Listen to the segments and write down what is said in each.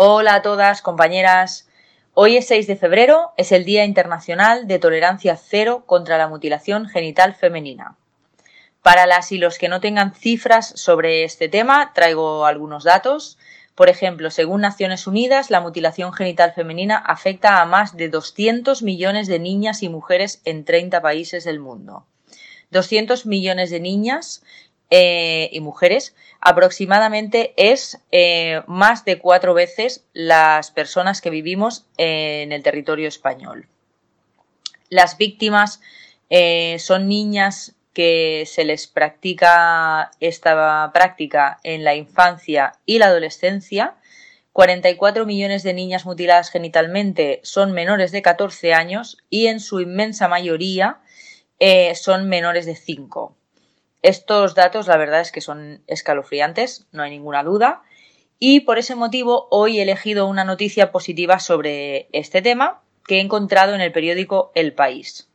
Hola a todas, compañeras. Hoy es 6 de febrero, es el Día Internacional de Tolerancia Cero contra la Mutilación Genital Femenina. Para las y los que no tengan cifras sobre este tema, traigo algunos datos. Por ejemplo, según Naciones Unidas, la mutilación genital femenina afecta a más de 200 millones de niñas y mujeres en 30 países del mundo. 200 millones de niñas eh, y mujeres aproximadamente es eh, más de cuatro veces las personas que vivimos en el territorio español. Las víctimas eh, son niñas que se les practica esta práctica en la infancia y la adolescencia. 44 millones de niñas mutiladas genitalmente son menores de 14 años y en su inmensa mayoría son menores de 5. Estos datos la verdad es que son escalofriantes, no hay ninguna duda, y por ese motivo hoy he elegido una noticia positiva sobre este tema que he encontrado en el periódico El País.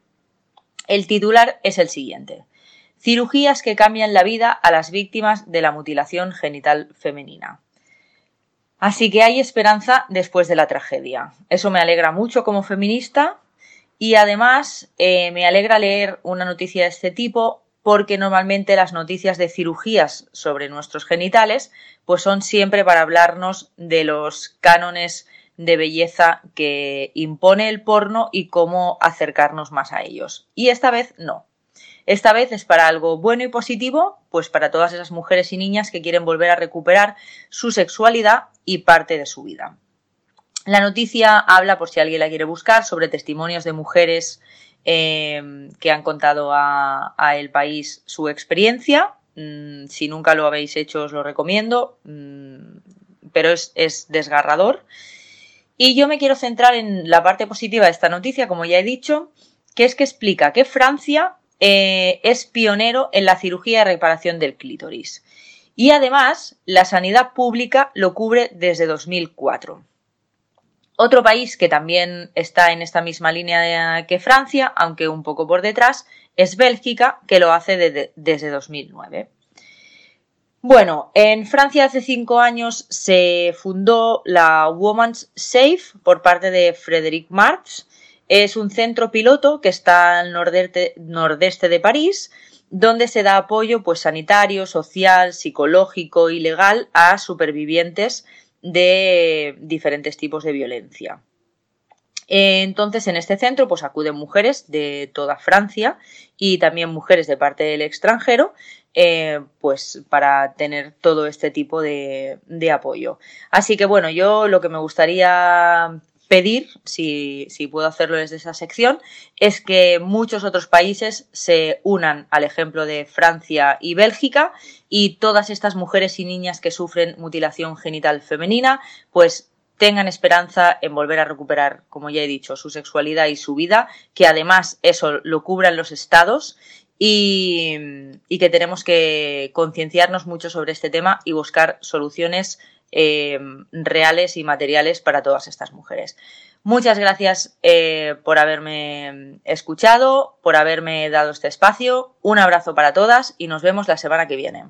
El titular es el siguiente. Cirugías que cambian la vida a las víctimas de la mutilación genital femenina. Así que hay esperanza después de la tragedia. Eso me alegra mucho como feminista y además eh, me alegra leer una noticia de este tipo porque normalmente las noticias de cirugías sobre nuestros genitales pues son siempre para hablarnos de los cánones de belleza que impone el porno y cómo acercarnos más a ellos. Y esta vez no. Esta vez es para algo bueno y positivo, pues para todas esas mujeres y niñas que quieren volver a recuperar su sexualidad y parte de su vida. La noticia habla, por si alguien la quiere buscar, sobre testimonios de mujeres Em, que han contado a, El País su experiencia. Mm, si nunca lo habéis hecho, os lo recomiendo, mm, pero es, desgarrador. Y yo me quiero centrar en la parte positiva de esta noticia, como ya he dicho, que es que explica que Francia eh, es pionero en la cirugía de reparación del clítoris. Y además, la sanidad pública lo cubre desde 2004. Otro país que también está en esta misma línea que Francia, aunque un poco por detrás, es Bélgica, que lo hace desde 2009. Bueno, en Francia hace cinco años se fundó la Women's Safe por parte de Frédéric Marx. Es un centro piloto que está al nordeste de París, donde se da apoyo pues, sanitario, social, psicológico y legal a supervivientes de diferentes tipos de violencia. Entonces, en este centro, pues acuden mujeres de toda Francia y también mujeres de parte del extranjero, eh, pues para tener todo este tipo de, de, apoyo. Así que bueno, yo lo que me gustaría pedir, si, puedo hacerlo desde esa sección, es que muchos otros países se unan al ejemplo de Francia y Bélgica y todas estas mujeres y niñas que sufren mutilación genital femenina, pues tengan esperanza en volver a recuperar, como ya he dicho, su sexualidad y su vida, que además eso lo cubran los estados y, que tenemos que concienciarnos mucho sobre este tema y buscar soluciones eh, reales y materiales para todas estas mujeres. Muchas gracias eh, por haberme escuchado, por haberme dado este espacio. Un abrazo para todas y nos vemos la semana que viene.